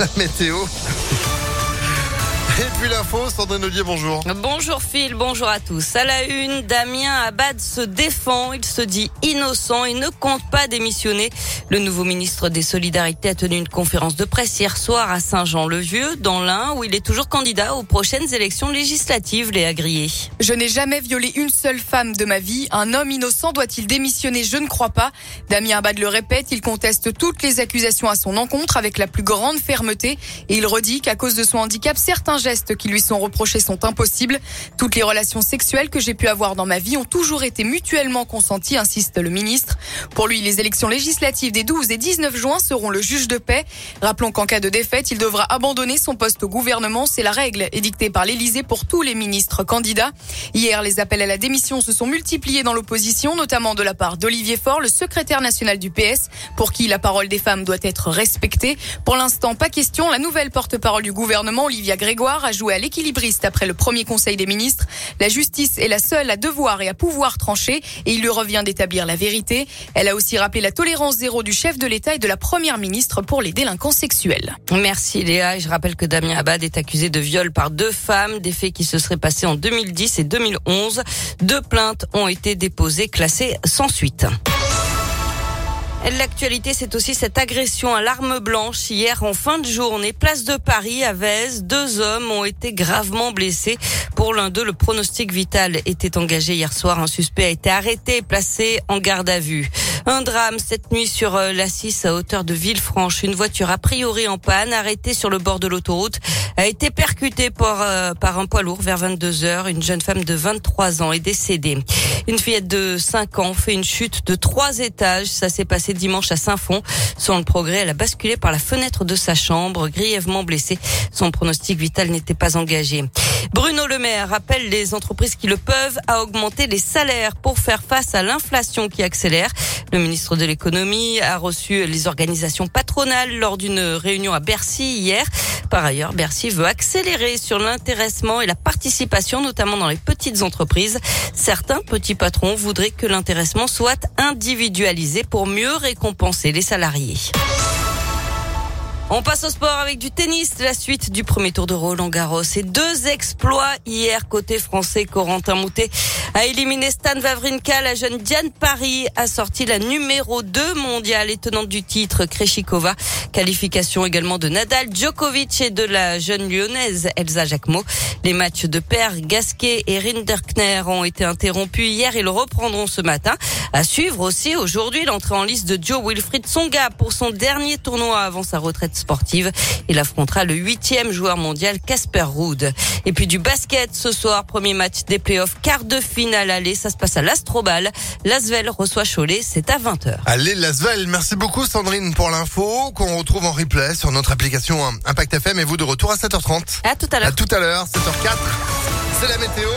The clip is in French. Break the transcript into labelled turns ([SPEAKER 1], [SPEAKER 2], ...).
[SPEAKER 1] la météo. Et puis l'info, Sandrine Ollier, bonjour.
[SPEAKER 2] Bonjour Phil, bonjour à tous. À la une, Damien Abad se défend, il se dit innocent et ne compte pas démissionner. Le nouveau ministre des Solidarités a tenu une conférence de presse hier soir à Saint-Jean-le-Vieux, dans l'Ain, où il est toujours candidat aux prochaines élections législatives, les agriers.
[SPEAKER 3] Je n'ai jamais violé une seule femme de ma vie. Un homme innocent doit-il démissionner? Je ne crois pas. Damien Abad le répète, il conteste toutes les accusations à son encontre avec la plus grande fermeté et il redit qu'à cause de son handicap, certains gestes qui lui sont reprochés sont impossibles. Toutes les relations sexuelles que j'ai pu avoir dans ma vie ont toujours été mutuellement consenties, insiste le ministre. Pour lui, les élections législatives des 12 et 19 juin seront le juge de paix. Rappelons qu'en cas de défaite, il devra abandonner son poste au gouvernement. C'est la règle édictée par l'Élysée pour tous les ministres candidats. Hier, les appels à la démission se sont multipliés dans l'opposition, notamment de la part d'Olivier Faure, le secrétaire national du PS, pour qui la parole des femmes doit être respectée. Pour l'instant, pas question. La nouvelle porte-parole du gouvernement, Olivia Grégoire, a joué à l'équilibriste après le premier conseil des ministres. La justice est la seule à devoir et à pouvoir trancher et il lui revient d'établir la vérité. Elle a aussi rappelé la tolérance zéro du chef de l'État et de la première ministre pour les délinquants sexuels.
[SPEAKER 2] Merci Léa. Je rappelle que Damien Abad est accusé de viol par deux femmes, des faits qui se seraient passés en 2010 et 2011. Deux plaintes ont été déposées, classées sans suite. L'actualité, c'est aussi cette agression à l'arme blanche hier en fin de journée, place de Paris à Vèze. Deux hommes ont été gravement blessés. Pour l'un d'eux, le pronostic vital était engagé hier soir. Un suspect a été arrêté et placé en garde à vue. Un drame cette nuit sur euh, la 6 à hauteur de Villefranche. Une voiture a priori en panne, arrêtée sur le bord de l'autoroute, a été percutée par, euh, par un poids lourd vers 22 heures. Une jeune femme de 23 ans est décédée. Une fillette de 5 ans fait une chute de trois étages. Ça s'est passé dimanche à Saint-Fond. Sans le progrès, elle a basculé par la fenêtre de sa chambre, grièvement blessée. Son pronostic vital n'était pas engagé. Bruno Le Maire rappelle les entreprises qui le peuvent à augmenter les salaires pour faire face à l'inflation qui accélère. Le ministre de l'économie a reçu les organisations patronales lors d'une réunion à Bercy hier. Par ailleurs, Bercy veut accélérer sur l'intéressement et la participation, notamment dans les petites entreprises. Certains petits patrons voudraient que l'intéressement soit individualisé pour mieux récompenser les salariés. On passe au sport avec du tennis, la suite du premier tour de Roland Garros. Et deux exploits hier côté français. Corentin Moutet a éliminé Stan Wawrinka. La jeune Diane Paris a sorti la numéro 2 mondiale et tenante du titre Kreshikova. Qualification également de Nadal, Djokovic et de la jeune lyonnaise Elsa Jacquemot. Les matchs de Père, Gasquet et Rinderkner ont été interrompus hier. Ils reprendront ce matin. À suivre aussi aujourd'hui l'entrée en liste de Joe Wilfried Songa pour son dernier tournoi avant sa retraite sportive. Il affrontera le huitième joueur mondial Casper Ruud. Et puis du basket ce soir, premier match des playoffs, quart de finale aller. Ça se passe à l'Astrobal. L'Asvel reçoit Cholet, c'est à 20h.
[SPEAKER 1] Allez, Lasvel, merci beaucoup Sandrine pour l'info qu'on retrouve en replay sur notre application Impact FM et vous de retour à 7h30.
[SPEAKER 2] À tout à l'heure.
[SPEAKER 1] À tout à l'heure, 7h04. C'est la météo.